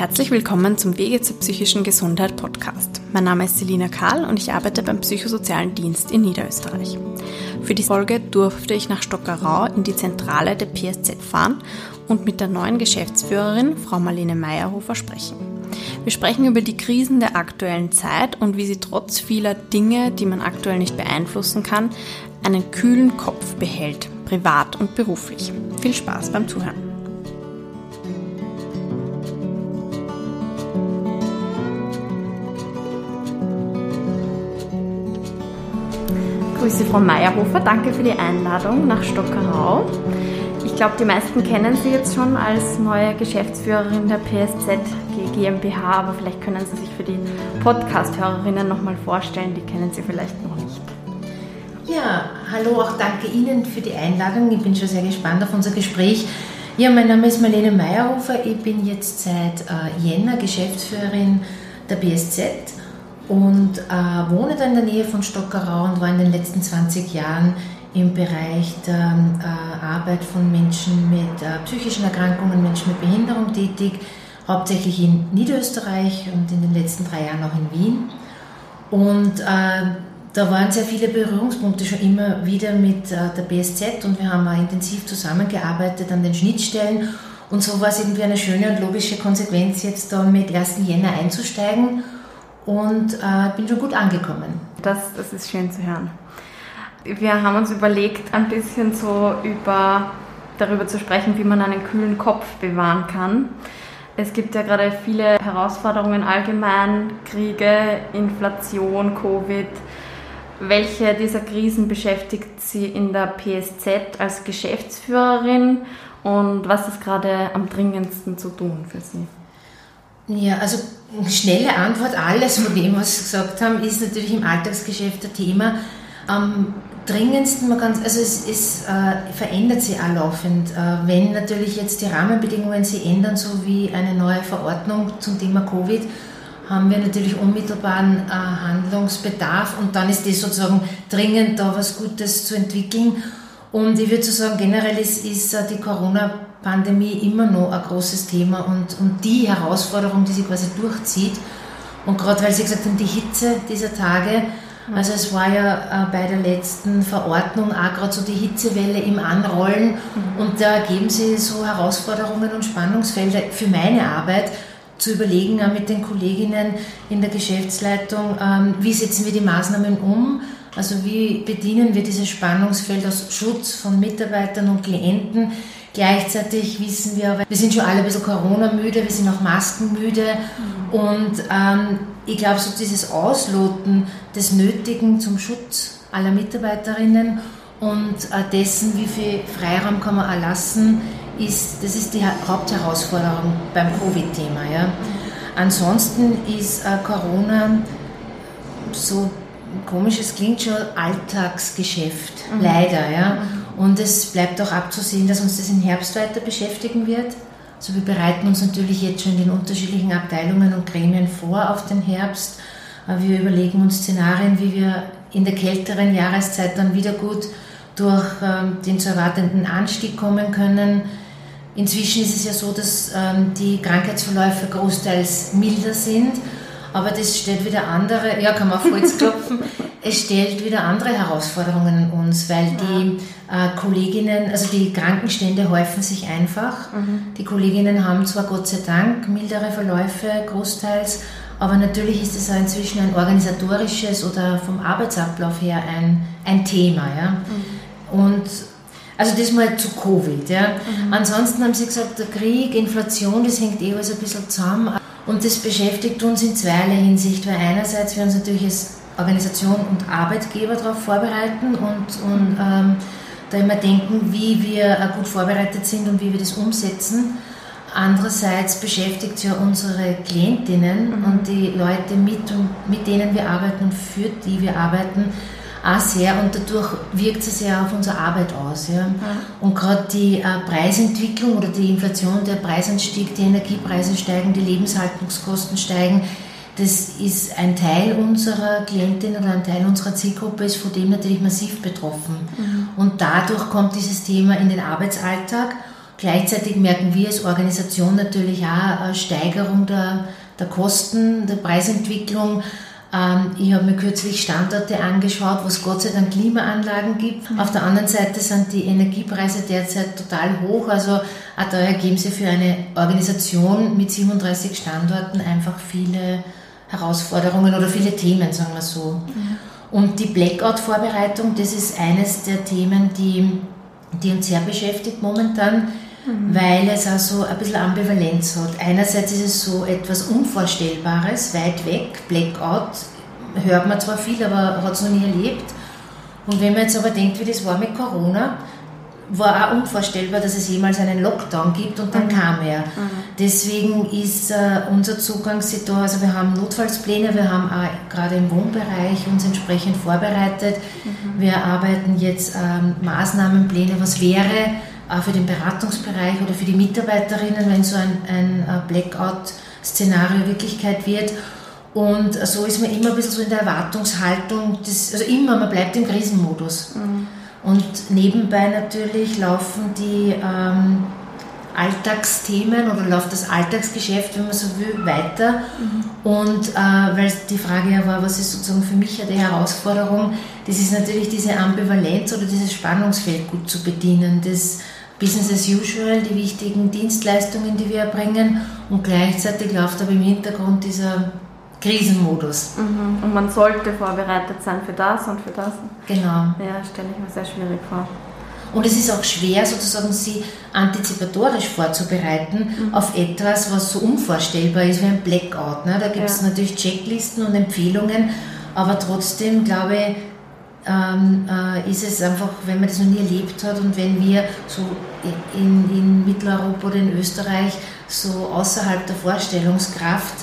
Herzlich willkommen zum Wege zur psychischen Gesundheit Podcast. Mein Name ist Selina Karl und ich arbeite beim Psychosozialen Dienst in Niederösterreich. Für die Folge durfte ich nach Stockerau in die Zentrale der PSZ fahren und mit der neuen Geschäftsführerin, Frau Marlene Meyerhofer, sprechen. Wir sprechen über die Krisen der aktuellen Zeit und wie sie trotz vieler Dinge, die man aktuell nicht beeinflussen kann, einen kühlen Kopf behält, privat und beruflich. Viel Spaß beim Zuhören. Grüße Frau Meyerhofer, danke für die Einladung nach Stockerau. Ich glaube, die meisten kennen Sie jetzt schon als neue Geschäftsführerin der PSZ GmbH, aber vielleicht können Sie sich für die Podcast-Hörerinnen nochmal vorstellen, die kennen Sie vielleicht noch nicht. Ja, hallo, auch danke Ihnen für die Einladung. Ich bin schon sehr gespannt auf unser Gespräch. Ja, mein Name ist Marlene Meyerhofer. Ich bin jetzt seit äh, Jänner Geschäftsführerin der BSZ und äh, wohne da in der Nähe von Stockerau und war in den letzten 20 Jahren im Bereich der äh, Arbeit von Menschen mit äh, psychischen Erkrankungen, Menschen mit Behinderung tätig, hauptsächlich in Niederösterreich und in den letzten drei Jahren auch in Wien. Und äh, da waren sehr viele Berührungspunkte schon immer wieder mit äh, der BSZ und wir haben auch intensiv zusammengearbeitet an den Schnittstellen. Und so war es irgendwie eine schöne und logische Konsequenz, jetzt da mit 1. Jänner einzusteigen und äh, bin schon gut angekommen. Das, das ist schön zu hören. Wir haben uns überlegt, ein bisschen so über, darüber zu sprechen, wie man einen kühlen Kopf bewahren kann. Es gibt ja gerade viele Herausforderungen allgemein, Kriege, Inflation, Covid. Welche dieser Krisen beschäftigt Sie in der PSZ als Geschäftsführerin und was ist gerade am dringendsten zu tun für Sie? Ja, also schnelle Antwort, alles von dem, was Sie gesagt haben, ist natürlich im Alltagsgeschäft ein Thema. Am dringendsten, man kann, also es, es äh, verändert sich auch laufend. Äh, wenn natürlich jetzt die Rahmenbedingungen sich ändern, so wie eine neue Verordnung zum Thema Covid, haben wir natürlich unmittelbaren äh, Handlungsbedarf und dann ist es sozusagen dringend, da was Gutes zu entwickeln. Und ich würde so sagen, generell ist, ist äh, die Corona-Pandemie immer noch ein großes Thema und, und die Herausforderung, die sich quasi durchzieht. Und gerade weil Sie gesagt haben, die Hitze dieser Tage, also es war ja äh, bei der letzten Verordnung auch gerade so die Hitzewelle im Anrollen mhm. und da ergeben sich so Herausforderungen und Spannungsfelder für meine Arbeit zu überlegen, auch mit den Kolleginnen in der Geschäftsleitung, ähm, wie setzen wir die Maßnahmen um, also wie bedienen wir dieses Spannungsfeld aus Schutz von Mitarbeitern und Klienten? Gleichzeitig wissen wir, wir sind schon alle ein bisschen Corona-müde, wir sind auch Maskenmüde mhm. und ähm, ich glaube, so dieses Ausloten des Nötigen zum Schutz aller Mitarbeiterinnen und äh, dessen, wie viel Freiraum kann man erlassen, ist, das ist die Hauptherausforderung beim Covid-Thema. Ja. Mhm. Ansonsten ist äh, Corona so komisch, es klingt schon Alltagsgeschäft, mhm. leider. Ja? Und es bleibt auch abzusehen, dass uns das im Herbst weiter beschäftigen wird. Also wir bereiten uns natürlich jetzt schon in den unterschiedlichen Abteilungen und Gremien vor auf den Herbst. Wir überlegen uns Szenarien, wie wir in der kälteren Jahreszeit dann wieder gut durch ähm, den zu erwartenden Anstieg kommen können. Inzwischen ist es ja so, dass ähm, die Krankheitsverläufe großteils milder sind aber das stellt wieder andere, ja, kann man auf Holz klopfen, es stellt wieder andere Herausforderungen uns, weil die äh, Kolleginnen, also die Krankenstände häufen sich einfach. Mhm. Die Kolleginnen haben zwar Gott sei Dank mildere Verläufe großteils, aber natürlich ist es auch inzwischen ein organisatorisches oder vom Arbeitsablauf her ein, ein Thema. Ja? Mhm. Und also das mal zu Covid. Ja. Mhm. Ansonsten haben sie gesagt, der Krieg, Inflation, das hängt eh alles ein bisschen zusammen. Und das beschäftigt uns in zweierlei Hinsicht, weil einerseits wir uns natürlich als Organisation und Arbeitgeber darauf vorbereiten und, und ähm, da immer denken, wie wir äh, gut vorbereitet sind und wie wir das umsetzen. Andererseits beschäftigt es ja unsere Klientinnen mhm. und die Leute mit, mit denen wir arbeiten und für die wir arbeiten, auch sehr und dadurch wirkt es sehr auf unsere Arbeit aus. Ja. ja. Und gerade die äh, Preisentwicklung oder die Inflation, der Preisanstieg, die Energiepreise steigen, die Lebenshaltungskosten steigen, das ist ein Teil unserer Klientin oder ein Teil unserer Zielgruppe ist von dem natürlich massiv betroffen. Mhm. Und dadurch kommt dieses Thema in den Arbeitsalltag Gleichzeitig merken wir als Organisation natürlich auch eine Steigerung der, der Kosten, der Preisentwicklung. Ähm, ich habe mir kürzlich Standorte angeschaut, wo es Gott sei Dank Klimaanlagen gibt. Mhm. Auf der anderen Seite sind die Energiepreise derzeit total hoch. Also auch da ergeben sich für eine Organisation mit 37 Standorten einfach viele Herausforderungen oder viele Themen, sagen wir so. Mhm. Und die Blackout-Vorbereitung, das ist eines der Themen, die, die uns sehr beschäftigt momentan mhm. weil es auch so ein bisschen Ambivalenz hat. Einerseits ist es so etwas Unvorstellbares, weit weg, Blackout, hört man zwar viel, aber hat es noch nie erlebt. Und wenn man jetzt aber denkt, wie das war mit Corona, war auch unvorstellbar, dass es jemals einen Lockdown gibt und dann mhm. kam er. Mhm. Deswegen ist äh, unser Zugang da, also wir haben Notfallspläne, wir haben auch gerade im Wohnbereich uns entsprechend vorbereitet. Mhm. Wir arbeiten jetzt ähm, Maßnahmenpläne, was wäre, für den Beratungsbereich oder für die Mitarbeiterinnen, wenn so ein, ein Blackout-Szenario Wirklichkeit wird. Und so ist man immer ein bisschen so in der Erwartungshaltung, das, also immer, man bleibt im Krisenmodus. Mhm. Und nebenbei natürlich laufen die ähm, Alltagsthemen oder läuft das Alltagsgeschäft, wenn man so will, weiter. Mhm. Und äh, weil die Frage ja war, was ist sozusagen für mich ja die Herausforderung, das ist natürlich diese Ambivalenz oder dieses Spannungsfeld gut zu bedienen. Das Business as usual, die wichtigen Dienstleistungen, die wir erbringen und gleichzeitig läuft aber im Hintergrund dieser Krisenmodus. Mhm. Und man sollte vorbereitet sein für das und für das. Genau. Ja, stelle ich mir sehr schwierig vor. Und es ist auch schwer, sozusagen sie antizipatorisch vorzubereiten mhm. auf etwas, was so unvorstellbar ist wie ein Blackout. Ne? Da gibt es ja. natürlich Checklisten und Empfehlungen, aber trotzdem glaube ich, ähm, äh, ist es einfach, wenn man das noch nie erlebt hat und wenn wir so in, in Mitteleuropa oder in Österreich so außerhalb der Vorstellungskraft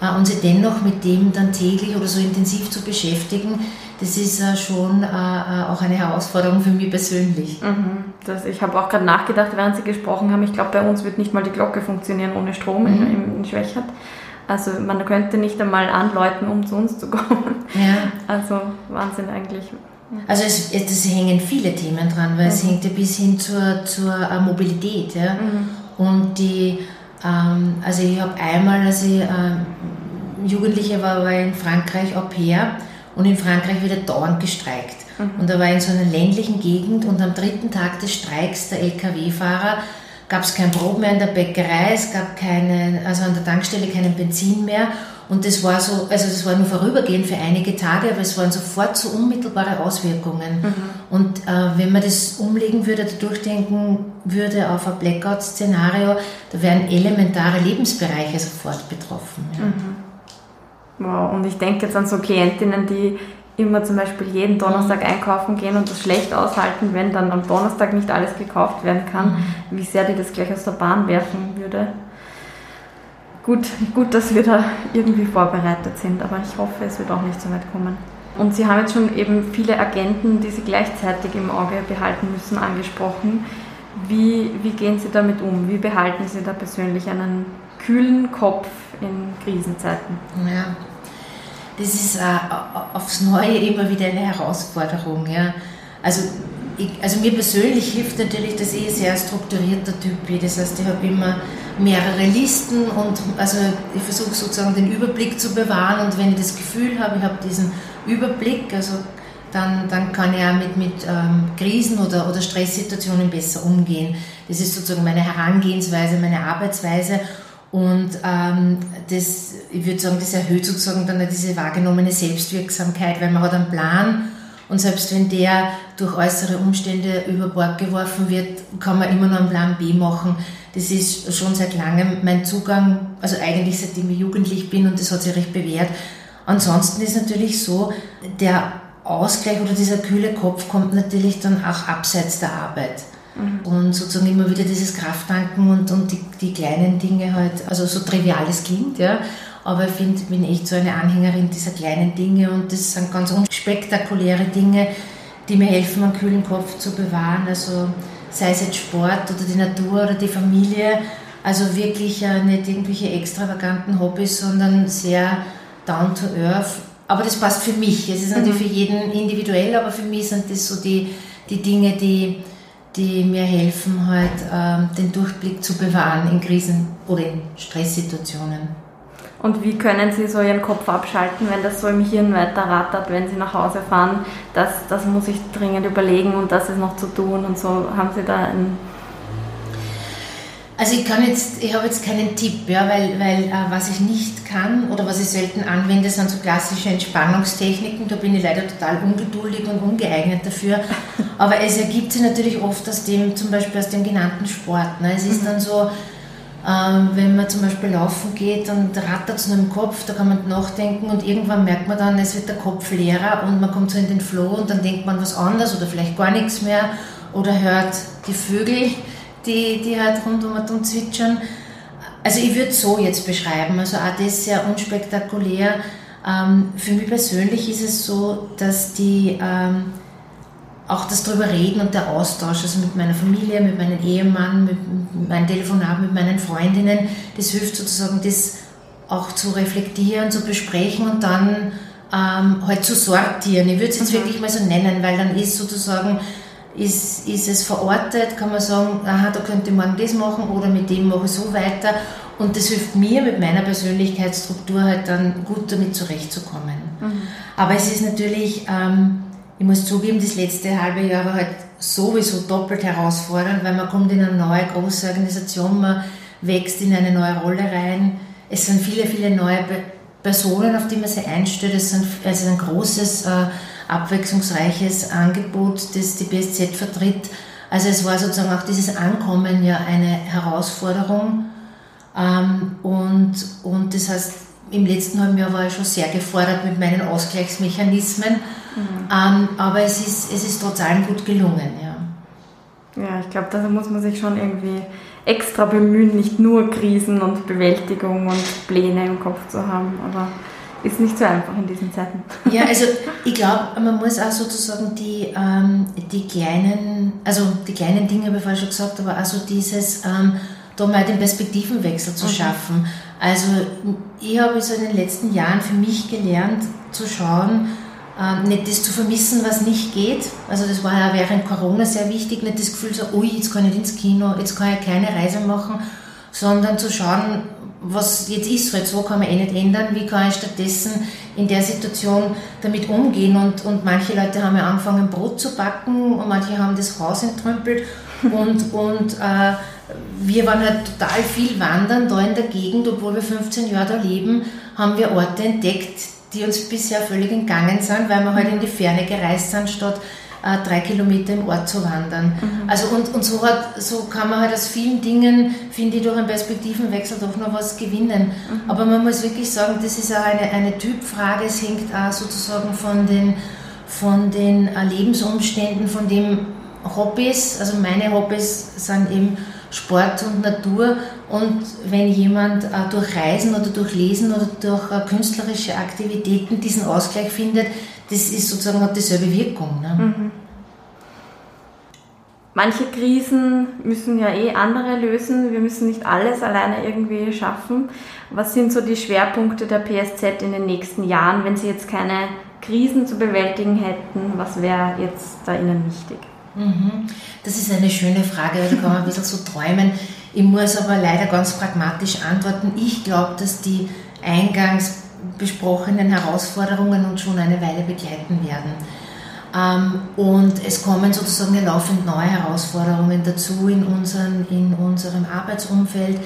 äh, uns dennoch mit dem dann täglich oder so intensiv zu beschäftigen, das ist äh, schon äh, äh, auch eine Herausforderung für mich persönlich. Mhm. Das, ich habe auch gerade nachgedacht, während Sie gesprochen haben, ich glaube, bei uns wird nicht mal die Glocke funktionieren ohne Strom mhm. in, in Schwächert. Also man könnte nicht einmal anläuten, um zu uns zu kommen. Ja. Also Wahnsinn eigentlich. Also es, es hängen viele Themen dran, weil mhm. es hängt ja bis hin zur, zur äh, Mobilität. Ja? Mhm. Und die, ähm, also ich habe einmal, als ich ähm, Jugendliche war, war in Frankreich Au pair und in Frankreich wird dauernd gestreikt. Mhm. Und da war ich in so einer ländlichen Gegend und am dritten Tag des Streiks der Lkw-Fahrer gab es kein Brot mehr in der Bäckerei, es gab keine, also an der Tankstelle keinen Benzin mehr. Und das war so, also das war nur vorübergehend für einige Tage, aber es waren sofort so unmittelbare Auswirkungen. Mhm. Und äh, wenn man das umlegen würde, durchdenken würde auf ein Blackout-Szenario, da wären elementare Lebensbereiche sofort betroffen. Ja. Mhm. Wow, und ich denke jetzt an so Klientinnen, die immer zum Beispiel jeden Donnerstag mhm. einkaufen gehen und das schlecht aushalten, wenn dann am Donnerstag nicht alles gekauft werden kann, mhm. wie sehr die das gleich aus der Bahn werfen würde. Gut, gut, dass wir da irgendwie vorbereitet sind, aber ich hoffe, es wird auch nicht so weit kommen. Und Sie haben jetzt schon eben viele Agenten, die Sie gleichzeitig im Auge behalten müssen, angesprochen. Wie, wie gehen Sie damit um? Wie behalten Sie da persönlich einen kühlen Kopf in Krisenzeiten? Ja, das ist äh, aufs Neue immer wieder eine Herausforderung. Ja. Also, ich, also mir persönlich hilft natürlich, dass ich ein sehr strukturierter Typ bin. Das heißt, ich habe immer mehrere Listen und also ich versuche sozusagen den Überblick zu bewahren und wenn ich das Gefühl habe, ich habe diesen Überblick, also dann, dann kann ich auch mit, mit ähm, Krisen oder, oder Stresssituationen besser umgehen. Das ist sozusagen meine Herangehensweise, meine Arbeitsweise und ähm, das, ich würde sagen, das erhöht sozusagen dann diese wahrgenommene Selbstwirksamkeit, weil man hat einen Plan und selbst wenn der durch äußere Umstände über Bord geworfen wird, kann man immer noch einen Plan B machen. Das ist schon seit langem mein Zugang, also eigentlich seitdem ich jugendlich bin und das hat sich recht bewährt. Ansonsten ist natürlich so, der Ausgleich oder dieser kühle Kopf kommt natürlich dann auch abseits der Arbeit. Mhm. Und sozusagen immer wieder dieses Krafttanken und, und die, die kleinen Dinge halt, also so trivial es klingt, ja. Aber ich finde, ich bin echt so eine Anhängerin dieser kleinen Dinge und das sind ganz unspektakuläre Dinge, die mir helfen, einen kühlen Kopf zu bewahren. Also sei es jetzt Sport oder die Natur oder die Familie. Also wirklich äh, nicht irgendwelche extravaganten Hobbys, sondern sehr down to earth. Aber das passt für mich. Es ist natürlich mhm. für jeden individuell, aber für mich sind das so die, die Dinge, die, die mir helfen, halt ähm, den Durchblick zu bewahren in Krisen oder in Stresssituationen. Und wie können Sie so Ihren Kopf abschalten, wenn das so im Hirn weiter rattert, wenn Sie nach Hause fahren? Das, das muss ich dringend überlegen und das ist noch zu tun und so. Haben Sie da ein also ich kann jetzt, ich habe jetzt keinen Tipp, ja, weil, weil äh, was ich nicht kann oder was ich selten anwende, sind so klassische Entspannungstechniken. Da bin ich leider total ungeduldig und ungeeignet dafür. Aber es ergibt sich natürlich oft aus dem, zum Beispiel aus dem genannten Sport. Ne? Es ist mhm. dann so, ähm, wenn man zum Beispiel laufen geht und rattert es nur im Kopf, da kann man nachdenken und irgendwann merkt man dann, es wird der Kopf leerer und man kommt so in den Flow und dann denkt man was anderes oder vielleicht gar nichts mehr oder hört die Vögel die, die halt rundum und zwitschern. Also ich würde es so jetzt beschreiben, also auch das ist sehr unspektakulär. Ähm, für mich persönlich ist es so, dass die ähm, auch das drüber reden und der Austausch, also mit meiner Familie, mit meinem Ehemann, mit meinem Telefonat, mit meinen Freundinnen, das hilft sozusagen, das auch zu reflektieren, zu besprechen und dann ähm, halt zu sortieren. Ich würde es jetzt mhm. wirklich mal so nennen, weil dann ist sozusagen ist, ist es verortet, kann man sagen, aha, da könnte ich morgen das machen oder mit dem mache ich so weiter. Und das hilft mir mit meiner Persönlichkeitsstruktur halt dann gut damit zurechtzukommen. Mhm. Aber es ist natürlich, ähm, ich muss zugeben, das letzte halbe Jahr war halt sowieso doppelt herausfordernd, weil man kommt in eine neue große Organisation, man wächst in eine neue Rolle rein. Es sind viele, viele neue Personen, auf die man sich einstellt. Es ist also ein großes äh, abwechslungsreiches Angebot, das die BSZ vertritt. Also es war sozusagen auch dieses Ankommen ja eine Herausforderung. Ähm, und, und das heißt, im letzten halben Jahr war ich schon sehr gefordert mit meinen Ausgleichsmechanismen. Mhm. Ähm, aber es ist, es ist trotz allem gut gelungen. Ja, ja ich glaube, da muss man sich schon irgendwie extra bemühen, nicht nur Krisen und Bewältigung und Pläne im Kopf zu haben. Aber ist nicht so einfach in diesen Zeiten. Ja, also ich glaube, man muss auch sozusagen die, ähm, die kleinen, also die kleinen Dinge habe ich vorhin schon gesagt, aber also dieses, ähm, da mal den Perspektivenwechsel zu okay. schaffen. Also ich habe so in den letzten Jahren für mich gelernt zu schauen, ähm, nicht das zu vermissen, was nicht geht. Also das war ja während Corona sehr wichtig, nicht das Gefühl so, ui, jetzt kann ich ins Kino, jetzt kann ich keine Reise machen, sondern zu schauen, was jetzt ist. Halt so, kann man eh nicht ändern, wie kann ich stattdessen in der Situation damit umgehen? Und, und manche Leute haben ja angefangen Brot zu backen und manche haben das Haus entrümpelt. Und, und äh, wir waren halt total viel wandern da in der Gegend, obwohl wir 15 Jahre da leben, haben wir Orte entdeckt, die uns bisher völlig entgangen sind, weil wir halt in die Ferne gereist sind, statt äh, drei Kilometer im Ort zu wandern. Mhm. Also und, und so, hat, so kann man halt aus vielen Dingen, finde ich, durch einen Perspektivenwechsel doch noch was gewinnen. Mhm. Aber man muss wirklich sagen, das ist auch eine, eine Typfrage, es hängt auch sozusagen von den, von den äh, Lebensumständen, von den Hobbys, also meine Hobbys sind eben Sport und Natur. Und wenn jemand äh, durch Reisen oder durch Lesen oder durch äh, künstlerische Aktivitäten diesen Ausgleich findet, das ist sozusagen hat dieselbe Wirkung. Ne? Mhm. Manche Krisen müssen ja eh andere lösen. Wir müssen nicht alles alleine irgendwie schaffen. Was sind so die Schwerpunkte der PSZ in den nächsten Jahren, wenn Sie jetzt keine Krisen zu bewältigen hätten? Was wäre jetzt da Ihnen wichtig? Mhm. Das ist eine schöne Frage, da kann man ein bisschen so träumen. Ich muss aber leider ganz pragmatisch antworten. Ich glaube, dass die eingangs besprochenen Herausforderungen uns schon eine Weile begleiten werden. Ähm, und es kommen sozusagen laufend neue Herausforderungen dazu in, unseren, in unserem Arbeitsumfeld.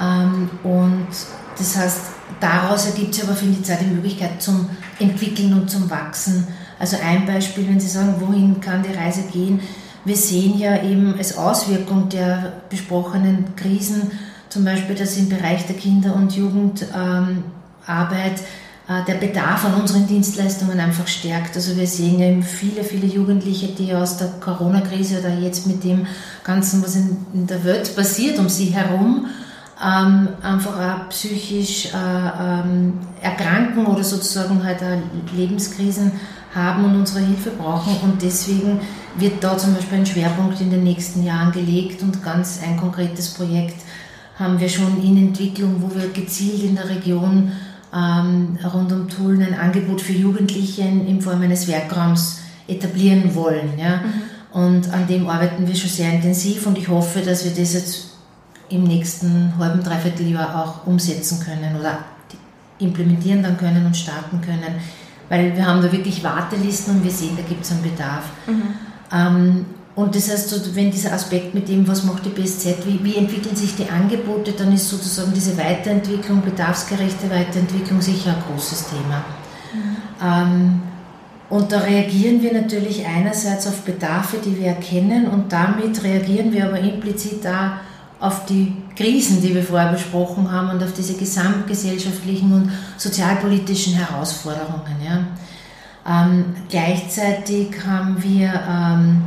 Ähm, und das heißt, daraus ergibt sich aber, finde ich, die Möglichkeit zum Entwickeln und zum Wachsen. Also ein Beispiel, wenn Sie sagen, wohin kann die Reise gehen? Wir sehen ja eben als Auswirkung der besprochenen Krisen, zum Beispiel, dass im Bereich der Kinder- und Jugendarbeit äh, der Bedarf an unseren Dienstleistungen einfach stärkt. Also wir sehen ja eben viele, viele Jugendliche, die aus der Corona-Krise oder jetzt mit dem Ganzen, was in, der Welt passiert, um sie herum, ähm, einfach auch psychisch äh, ähm, erkranken oder sozusagen halt Lebenskrisen haben und unsere Hilfe brauchen. Und deswegen wird da zum Beispiel ein Schwerpunkt in den nächsten Jahren gelegt und ganz ein konkretes Projekt haben wir schon in Entwicklung, wo wir gezielt in der Region ähm, rund um Tulln ein Angebot für Jugendliche in, in Form eines Werkraums etablieren wollen. Ja? Mhm. Und an dem arbeiten wir schon sehr intensiv und ich hoffe, dass wir das jetzt im nächsten halben, dreiviertel Jahr auch umsetzen können oder implementieren dann können und starten können. Weil wir haben da wirklich Wartelisten und wir sehen, da gibt es einen Bedarf. Mhm. Ähm, und das heißt, wenn dieser Aspekt mit dem, was macht die BSZ, wie, wie, entwickeln sich die Angebote, dann ist sozusagen diese Weiterentwicklung, bedarfsgerechte Weiterentwicklung sicher ein großes Thema. Mhm. Ähm, und da reagieren wir natürlich einerseits auf Bedarfe, die wir erkennen und damit reagieren wir aber implizit auch auf die Krisen, die wir vorher besprochen haben und auf diese gesamtgesellschaftlichen und sozialpolitischen Herausforderungen. Ja. Ähm, gleichzeitig haben wir ähm,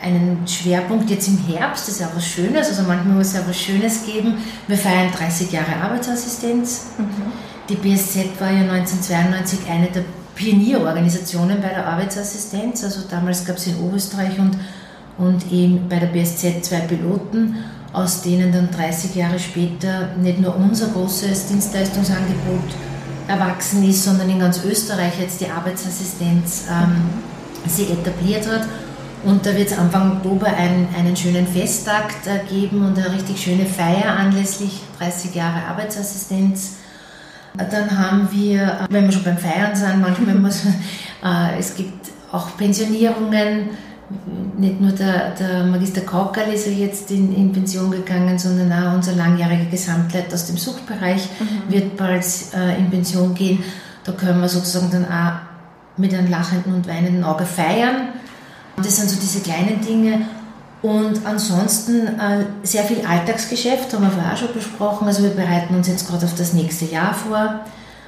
einen Schwerpunkt jetzt im Herbst, das ist ja was Schönes, also manchmal muss es ja was Schönes geben. Wir feiern 30 Jahre Arbeitsassistenz. Mhm. Die BSZ war ja 1992 eine der Pionierorganisationen bei der Arbeitsassistenz. Also damals gab es in Oberösterreich und, und eben bei der BSZ zwei Piloten, aus denen dann 30 Jahre später nicht nur unser großes Dienstleistungsangebot erwachsen ist, sondern in ganz Österreich jetzt die Arbeitsassistenz ähm, sich etabliert hat. Und da wird es Anfang Oktober einen, einen schönen Festakt äh, geben und eine richtig schöne Feier anlässlich 30 Jahre Arbeitsassistenz. Dann haben wir, wenn wir schon beim Feiern sind, manchmal muss, äh, es gibt auch Pensionierungen. Nicht nur der, der Magister Kaukerl ist ja jetzt in, in, Pension gegangen, sondern auch unser langjähriger Gesamtleiter aus dem Suchtbereich mhm. wird bald äh, in Pension gehen. Da können wir sozusagen dann auch mit einem lachenden und weinenden Auge feiern. Das sind so diese kleinen Dinge. Und ansonsten äh, sehr viel Alltagsgeschäft, haben wir vorher auch schon besprochen. Also wir bereiten uns jetzt gerade auf das nächste Jahr vor.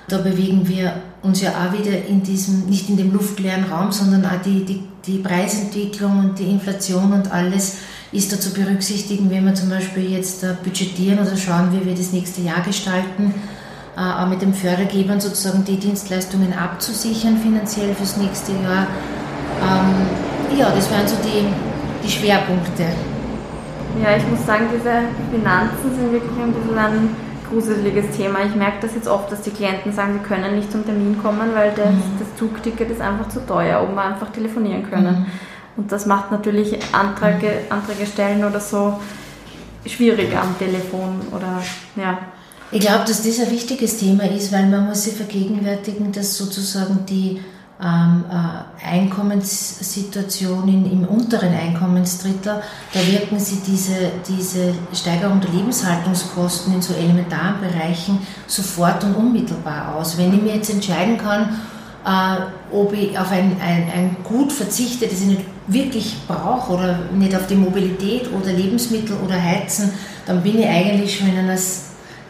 Da bewegen wir uns ja auch wieder in diesem, nicht in dem luftleeren Raum, sondern auch die, die, die Preisentwicklung und die Inflation und alles ist da zu berücksichtigen, wenn wir zum Beispiel jetzt äh, budgetieren oder schauen, wie wir das nächste Jahr gestalten, äh, auch mit den Fördergebern sozusagen die Dienstleistungen abzusichern finanziell fürs nächste Jahr. Ähm, ja, das wären so die, die Schwerpunkte? Ja, ich muss sagen, diese Finanzen sind wirklich ein bisschen ein gruseliges Thema. Ich merke das jetzt oft, dass die Klienten sagen, sie können nicht zum Termin kommen, weil das, mhm. das Zugticket ist einfach zu teuer, ob wir einfach telefonieren können. Mhm. Und das macht natürlich Anträge, mhm. Anträge stellen oder so schwieriger am Telefon oder ja. Ich glaube, dass das ein wichtiges Thema ist, weil man muss sich vergegenwärtigen, dass sozusagen die ähm, äh, Einkommenssituation im unteren Einkommensdrittel, da wirken sie diese, diese Steigerung der Lebenshaltungskosten in so elementaren Bereichen sofort und unmittelbar aus. Wenn ich mir jetzt entscheiden kann, äh, ob ich auf ein, ein, ein Gut verzichte, das ich nicht wirklich brauche oder nicht auf die Mobilität oder Lebensmittel oder Heizen, dann bin ich eigentlich schon in einer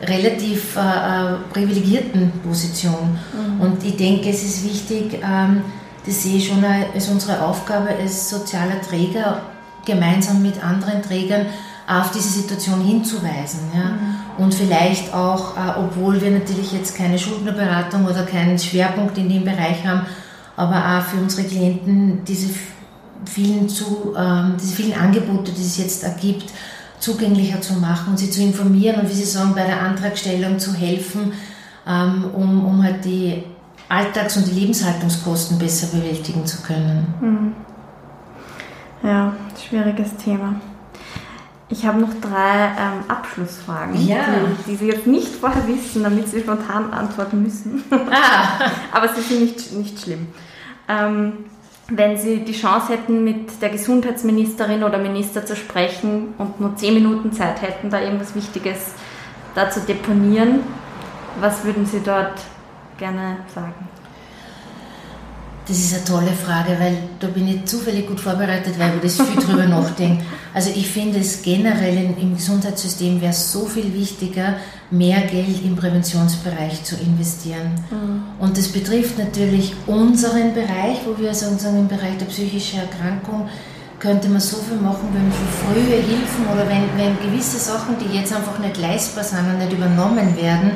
relativ äh, äh, privilegierten Position. Mhm. Und ich denke, es ist wichtig, ähm, das sehe ich schon als unsere Aufgabe als sozialer Träger, gemeinsam mit anderen Trägern auf diese Situation hinzuweisen. Ja? Mhm. Und vielleicht auch, äh, obwohl wir natürlich jetzt keine Schuldnerberatung oder keinen Schwerpunkt in dem Bereich haben, aber auch für unsere Klienten diese vielen, zu, ähm, diese vielen Angebote, die es jetzt ergibt, zugänglicher zu machen und sie zu informieren und wie Sie sagen, bei der Antragstellung zu helfen, ähm, um, um halt die Alltags- und die Lebenshaltungskosten besser bewältigen zu können. Mhm. Ja, schwieriges Thema. Ich habe noch drei ähm, Abschlussfragen, ja. die, die, Sie jetzt nicht vorher wissen, damit Sie spontan antworten müssen. Ah. Aber sie sind nicht, nicht schlimm. Ähm, wenn Sie die Chance hätten, mit der Gesundheitsministerin oder Minister zu sprechen und nur zehn Minuten Zeit hätten, da irgendwas Wichtiges da zu deponieren, was würden Sie dort gerne sagen? Das ist eine tolle Frage, weil da bin ich zufällig gut vorbereitet, weil wir das viel drüber nachdenken. Also ich finde es generell im Gesundheitssystem wäre es so viel wichtiger, mehr Geld im Präventionsbereich zu investieren. Mhm. Und das betrifft natürlich unseren Bereich, wo wir sozusagen im Bereich der psychischen Erkrankung könnte man so viel machen, wenn für frühe Hilfen oder wenn, wenn gewisse Sachen, die jetzt einfach nicht leistbar sind und nicht übernommen werden,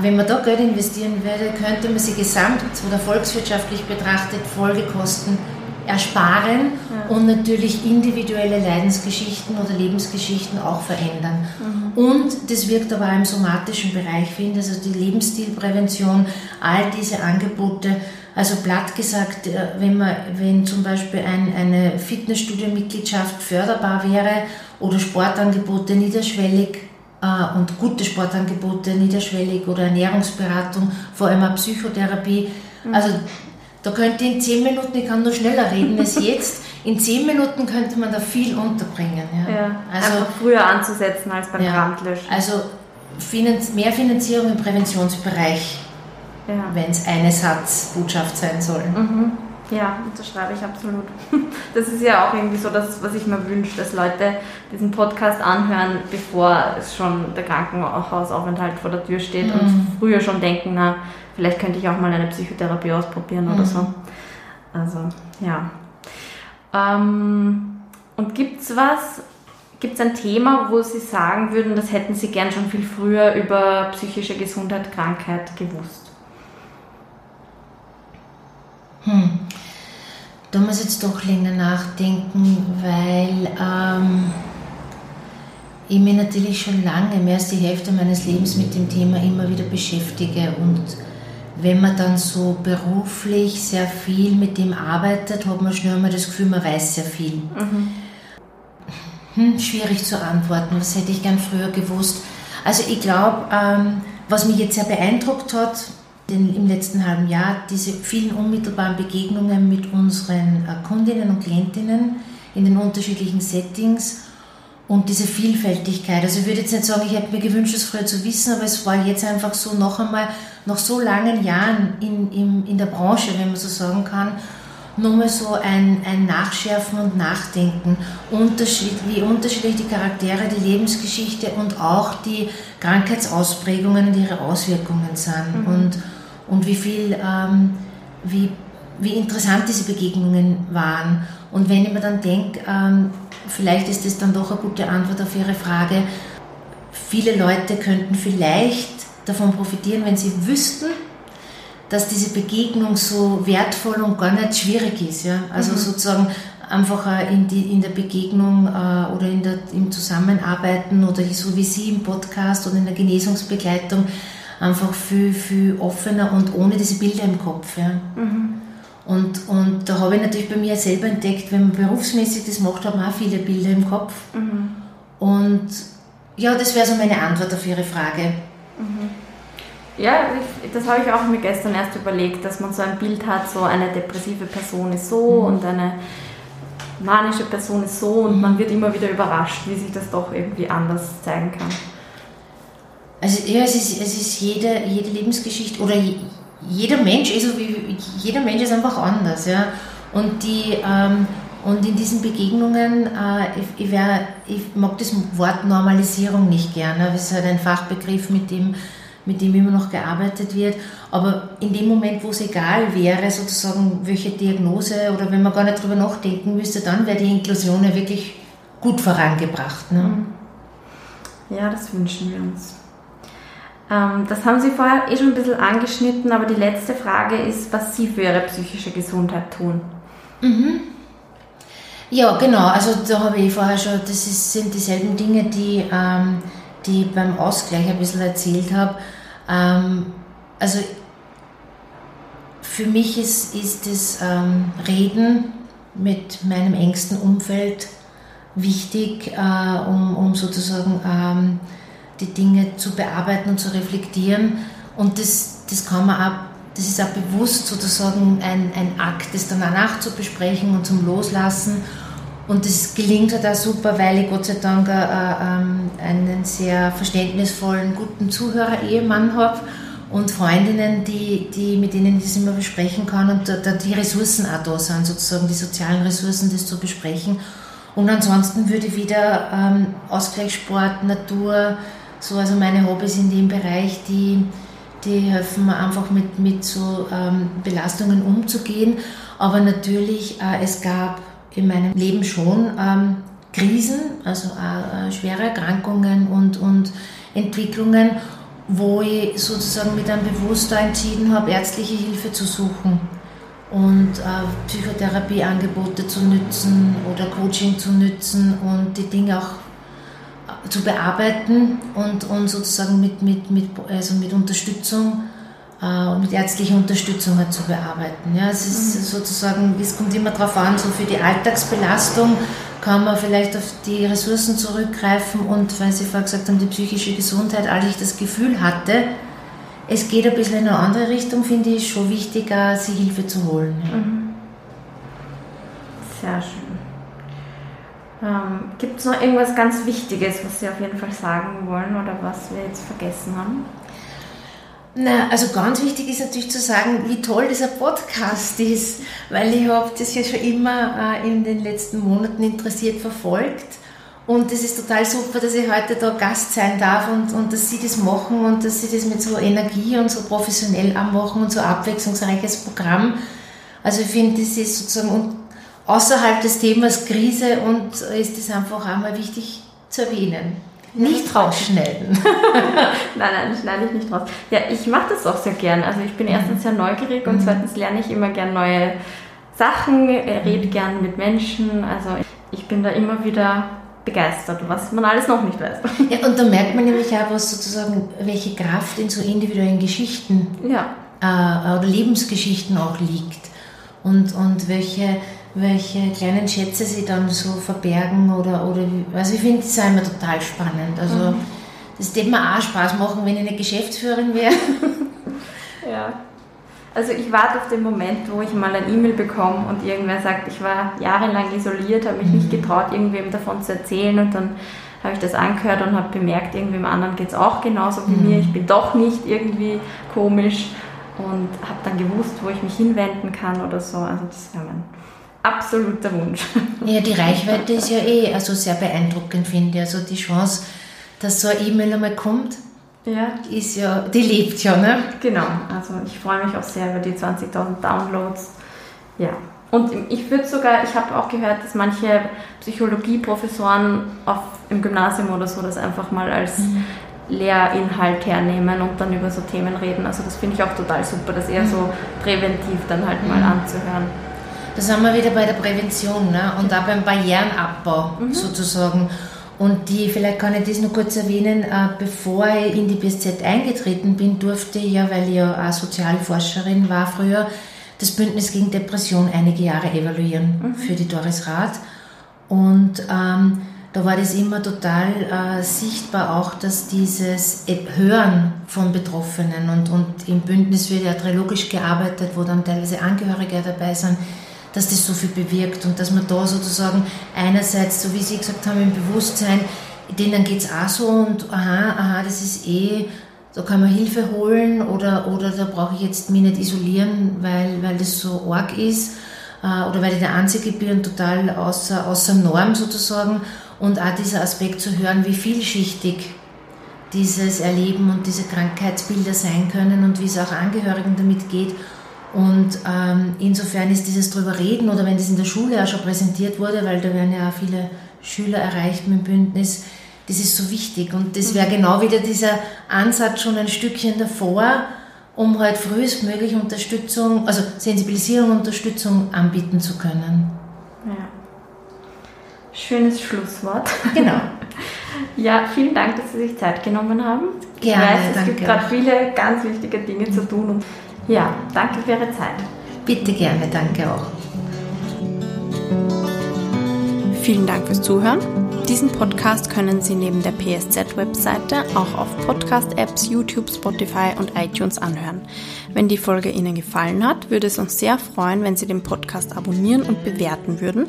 wenn man da Geld investieren würde, könnte man sie gesamt oder volkswirtschaftlich betrachtet Folgekosten ersparen ja. und natürlich individuelle Leidensgeschichten oder Lebensgeschichten auch verändern. Mhm. Und das wirkt aber auch im somatischen Bereich, finde ich, also die Lebensstilprävention, all diese Angebote, also platt gesagt, äh, wenn, man, wenn zum Beispiel ein, eine Fitnessstudio-Mitgliedschaft förderbar wäre oder Sportangebote niederschwellig äh, und gute Sportangebote niederschwellig oder Ernährungsberatung, vor allem auch Psychotherapie, mhm. also da könnte in zehn Minuten, ich kann nur schneller reden als jetzt, in zehn Minuten könnte man da viel unterbringen. Ja. ja also einfach früher anzusetzen als beim ja, Brandlöschen. Also Finanz mehr Finanzierung im Präventionsbereich, ja. wenn es eine Satzbotschaft sein soll. Mhm. Ja, unterschreibe ich absolut. Das ist ja auch irgendwie so das, was ich mir wünsche, dass Leute diesen Podcast anhören, bevor es schon der Krankenhausaufenthalt vor der Tür steht mhm. und früher schon denken, na, vielleicht könnte ich auch mal eine Psychotherapie ausprobieren oder mhm. so. Also, ja. Ähm, und gibt es was, gibt es ein Thema, wo Sie sagen würden, das hätten Sie gern schon viel früher über psychische Gesundheit, Krankheit gewusst? Hm. Da muss ich jetzt doch länger nachdenken, weil ähm, ich mich natürlich schon lange, mehr als die Hälfte meines Lebens mit dem Thema immer wieder beschäftige und wenn man dann so beruflich sehr viel mit dem arbeitet, hat man schnell mal das Gefühl, man weiß sehr viel. Mhm. Hm, schwierig zu antworten, was hätte ich gern früher gewusst. Also ich glaube, ähm, was mich jetzt sehr beeindruckt hat den, im letzten halben Jahr, diese vielen unmittelbaren Begegnungen mit unseren äh, Kundinnen und Klientinnen in den unterschiedlichen Settings und diese Vielfältigkeit. Also ich würde jetzt nicht sagen, ich hätte mir gewünscht, das früher zu wissen, aber es war jetzt einfach so noch einmal, nach so langen Jahren in, in, in der Branche, wenn man so sagen kann, nochmal so ein, ein Nachschärfen und Nachdenken, Unterschied, wie unterschiedlich die Charaktere, die Lebensgeschichte und auch die Krankheitsausprägungen und ihre Auswirkungen sind mhm. und, und wie viel, ähm, wie, wie interessant diese Begegnungen waren. Und wenn ich mir dann denke, ähm, vielleicht ist das dann doch eine gute Antwort auf Ihre Frage. Viele Leute könnten vielleicht davon profitieren, wenn sie wüssten, dass diese Begegnung so wertvoll und gar nicht schwierig ist. Ja? Also mhm. sozusagen einfach in, die, in der Begegnung äh, oder in der, im Zusammenarbeiten oder so wie Sie im Podcast oder in der Genesungsbegleitung einfach viel, viel offener und ohne diese Bilder im Kopf. Ja? Mhm. Und, und da habe ich natürlich bei mir selber entdeckt, wenn man berufsmäßig das macht, hat man auch viele Bilder im Kopf. Mhm. Und ja, das wäre so meine Antwort auf Ihre Frage. Mhm. Ja, ich, das habe ich auch mir gestern erst überlegt, dass man so ein Bild hat, so eine depressive Person ist so mhm. und eine manische Person ist so und man wird immer wieder überrascht, wie sich das doch irgendwie anders zeigen kann. Also ja, es ist, es ist jede, jede Lebensgeschichte oder jeder Mensch ist so wie jeder Mensch ist einfach anders, ja. Und die ähm, und in diesen Begegnungen, äh, ich, ich, wär, ich, mag das Wort Normalisierung nicht gerne. Das ist halt ein Fachbegriff, mit dem, mit dem immer noch gearbeitet wird. Aber in dem Moment, wo es egal wäre, sozusagen, welche Diagnose oder wenn man gar nicht drüber nachdenken müsste, dann wäre die Inklusion ja wirklich gut vorangebracht. Ne? Mhm. Ja, das wünschen wir uns. Ähm, das haben Sie vorher eh schon ein bisschen angeschnitten, aber die letzte Frage ist, was Sie für Ihre psychische Gesundheit tun. Mhm. Ja, genau. Also da habe ich vorher schon, das ist, sind dieselben Dinge, die, ähm, die ich beim Ausgleich ein bisschen erzählt habe. Ähm, also für mich ist, ist das ähm, Reden mit meinem engsten Umfeld wichtig, äh, um, um sozusagen ähm, die Dinge zu bearbeiten und zu reflektieren. Und das, das kann man auch, das ist auch bewusst sozusagen ein, ein Akt, das dann auch nachzubesprechen und zum Loslassen. Und das gelingt halt auch super, weil ich Gott sei Dank äh, ähm, einen sehr verständnisvollen, guten Zuhörer-Ehemann habe und Freundinnen, die, die, mit denen ich das immer besprechen kann und da, die Ressourcen auch da sind, sozusagen die sozialen Ressourcen, das zu besprechen. Und ansonsten würde ich wieder ähm, Ausgleichssport, Natur, so, also meine Hobbys in dem Bereich, die, die helfen mir einfach mit, mit so ähm, Belastungen umzugehen. Aber natürlich, äh, es gab in meinem Leben schon ähm, Krisen, also äh, schwere Erkrankungen und, und Entwicklungen, wo ich sozusagen mit einem Bewusstsein entschieden habe, ärztliche Hilfe zu suchen. und äh, Psychotherapieangebote zu nützen oder Coaching zu nützen und die Dinge auch zu bearbeiten und, und sozusagen mit, mit, mit, also mit Unterstützung äh, und mit ärztlicher Unterstützung halt zu bearbeiten. Ja, es ist mhm. sozusagen, es kommt immer darauf an, so für die Alltagsbelastung kann man vielleicht auf die Ressourcen zurückgreifen und, weil Sie vorher gesagt haben, die psychische Gesundheit, als ich das Gefühl hatte, es geht ein bisschen in eine andere Richtung, finde ich schon wichtiger, sich Hilfe zu holen. Ja. Mhm. Sehr schön. Ähm, Gibt es noch irgendwas ganz Wichtiges, was Sie auf jeden Fall sagen wollen oder was wir jetzt vergessen haben? Na, also ganz wichtig ist natürlich zu sagen, wie toll dieser Podcast ist, weil ich habe das ja schon immer äh, in den letzten Monaten interessiert verfolgt und es ist total super, dass ich heute da Gast sein darf und, und dass Sie das machen und dass Sie das mit so Energie und so professionell anmachen und so abwechslungsreiches Programm. Also ich finde, das ist sozusagen außerhalb des Themas Krise und ist das einfach einmal wichtig zu erwähnen. Nicht rausschneiden. nein, nein, schneide ich nicht raus. Ja, ich mache das auch sehr gern. Also ich bin erstens sehr neugierig und mhm. zweitens lerne ich immer gern neue Sachen, rede gern mit Menschen. Also ich bin da immer wieder begeistert, was man alles noch nicht weiß. Ja, und da merkt man nämlich auch, was sozusagen, welche Kraft in so individuellen Geschichten ja. äh, oder Lebensgeschichten auch liegt. Und, und welche, welche kleinen Schätze sie dann so verbergen oder, oder also ich finde das immer total spannend. Also mhm. das würde mir auch Spaß machen, wenn ich eine Geschäftsführerin wäre. ja. Also ich warte auf den Moment, wo ich mal ein E-Mail bekomme und irgendwer sagt, ich war jahrelang isoliert, habe mich nicht mhm. getraut, irgendwem davon zu erzählen und dann habe ich das angehört und habe bemerkt, irgendwem anderen geht es auch genauso wie mhm. mir. Ich bin doch nicht irgendwie komisch und habe dann gewusst, wo ich mich hinwenden kann oder so. Also das wäre mein absoluter Wunsch. Ja, die Reichweite ist ja eh also sehr beeindruckend, finde ich. Also die Chance, dass so eine E-Mail einmal kommt, ja. ist ja, die lebt ja, ne? Genau, also ich freue mich auch sehr über die 20.000 Downloads. Ja. Und ich würde sogar, ich habe auch gehört, dass manche Psychologieprofessoren auf, im Gymnasium oder so das einfach mal als mhm. Lehrinhalt hernehmen und dann über so Themen reden. Also das finde ich auch total super, das eher mhm. so präventiv dann halt mal mhm. anzuhören. Da sind wir wieder bei der Prävention ne? und auch beim Barrierenabbau mhm. sozusagen. Und die, vielleicht kann ich das noch kurz erwähnen, äh, bevor ich in die BSZ eingetreten bin, durfte ich ja, weil ich ja auch Sozialforscherin war früher, das Bündnis gegen Depression einige Jahre evaluieren mhm. für die Doris Rath. Und ähm, da war das immer total äh, sichtbar auch, dass dieses Hören von Betroffenen und, und im Bündnis wird ja trilogisch gearbeitet, wo dann teilweise Angehörige dabei sind, dass das so viel bewirkt und dass man da sozusagen einerseits, so wie Sie gesagt haben, im Bewusstsein, denen geht es auch so und aha, aha, das ist eh, da kann man Hilfe holen oder, oder da brauche ich jetzt mich nicht isolieren, weil, weil das so arg ist äh, oder weil ich der Einzige bin total außer, außer Norm sozusagen. Und auch dieser Aspekt zu hören, wie vielschichtig dieses Erleben und diese Krankheitsbilder sein können und wie es auch Angehörigen damit geht und ähm, insofern ist dieses drüber reden oder wenn das in der Schule auch schon präsentiert wurde, weil da werden ja auch viele Schüler erreicht mit dem Bündnis, das ist so wichtig. Und das wäre mhm. genau wieder dieser Ansatz schon ein Stückchen davor, um halt frühestmöglich Unterstützung, also Sensibilisierung und Unterstützung anbieten zu können. Ja. Schönes Schlusswort. Genau. ja, vielen Dank, dass Sie sich Zeit genommen haben. Gerne, ich weiß, es danke. gibt gerade viele ganz wichtige Dinge zu tun. Ja, danke für Ihre Zeit. Bitte gerne, danke auch. Vielen Dank fürs Zuhören. Diesen Podcast können Sie neben der PSZ-Webseite auch auf Podcast-Apps, YouTube, Spotify und iTunes anhören. Wenn die Folge Ihnen gefallen hat, würde es uns sehr freuen, wenn Sie den Podcast abonnieren und bewerten würden,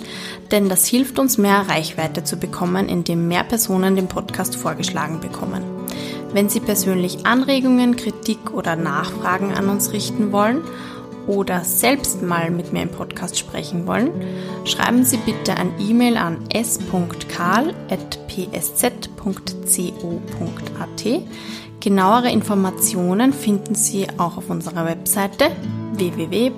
denn das hilft uns, mehr Reichweite zu bekommen, indem mehr Personen den Podcast vorgeschlagen bekommen. Wenn Sie persönlich Anregungen, Kritik oder Nachfragen an uns richten wollen oder selbst mal mit mir im Podcast sprechen wollen, schreiben Sie bitte ein E-Mail an s.karl.psz.co.at. Genauere Informationen finden Sie auch auf unserer Webseite www.psz.co.at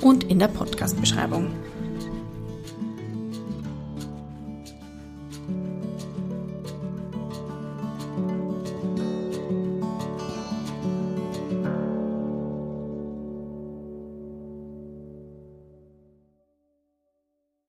und in der Podcast-Beschreibung.